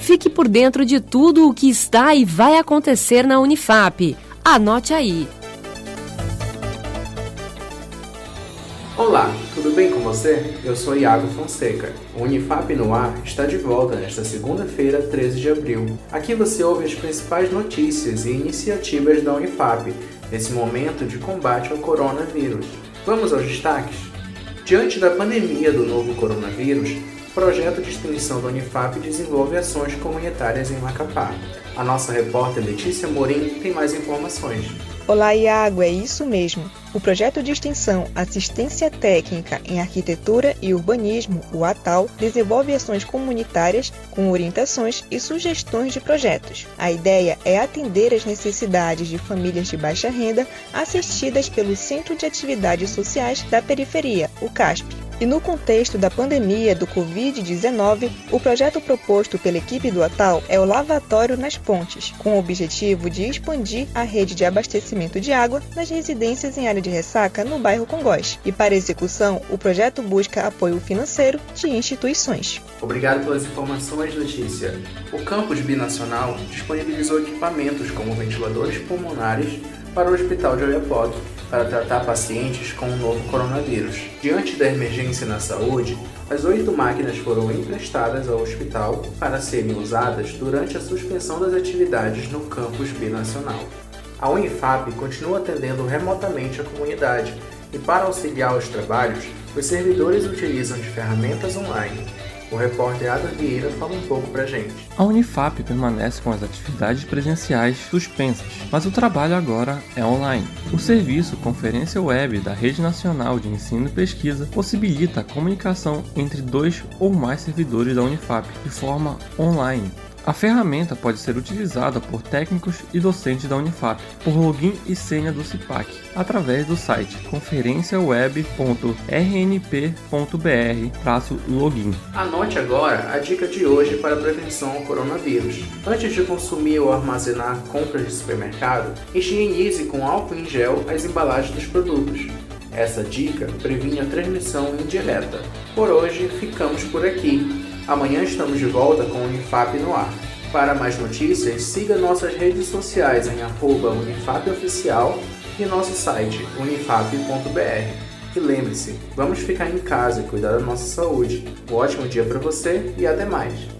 Fique por dentro de tudo o que está e vai acontecer na Unifap. Anote aí. Olá, tudo bem com você? Eu sou Iago Fonseca. O Unifap no Ar está de volta nesta segunda-feira, 13 de abril. Aqui você ouve as principais notícias e iniciativas da Unifap nesse momento de combate ao coronavírus. Vamos aos destaques? Diante da pandemia do novo coronavírus, projeto de extensão da Unifap desenvolve ações comunitárias em Macapá. A nossa repórter Letícia Morim tem mais informações. Olá, Iago, é isso mesmo. O projeto de extensão Assistência Técnica em Arquitetura e Urbanismo, o ATAL, desenvolve ações comunitárias com orientações e sugestões de projetos. A ideia é atender às necessidades de famílias de baixa renda assistidas pelo Centro de Atividades Sociais da Periferia, o CASP. E no contexto da pandemia do Covid-19, o projeto proposto pela equipe do ATAL é o Lavatório nas Pontes, com o objetivo de expandir a rede de abastecimento de água nas residências em área de ressaca no bairro Congós. E para execução, o projeto busca apoio financeiro de instituições. Obrigado pelas informações, Letícia. O campus binacional disponibilizou equipamentos como ventiladores pulmonares para o Hospital de Oiapoque para tratar pacientes com o novo coronavírus. Diante da emergência na saúde, as oito máquinas foram emprestadas ao hospital para serem usadas durante a suspensão das atividades no campus binacional. A Unifap continua atendendo remotamente a comunidade e, para auxiliar os trabalhos, os servidores utilizam de ferramentas online o repórter Adam Vieira fala um pouco pra gente. A Unifap permanece com as atividades presenciais suspensas, mas o trabalho agora é online. O serviço Conferência Web da Rede Nacional de Ensino e Pesquisa possibilita a comunicação entre dois ou mais servidores da Unifap de forma online a ferramenta pode ser utilizada por técnicos e docentes da Unifap por login e senha do CIPAC através do site conferenciaweb.rnp.br/login. Anote agora a dica de hoje para prevenção ao coronavírus. Antes de consumir ou armazenar compras de supermercado, higienize com álcool em gel as embalagens dos produtos. Essa dica previne a transmissão indireta. Por hoje, ficamos por aqui. Amanhã estamos de volta com o Unifap no ar. Para mais notícias, siga nossas redes sociais em unifapoficial e nosso site unifap.br. E lembre-se, vamos ficar em casa e cuidar da nossa saúde. Um ótimo dia para você e até mais!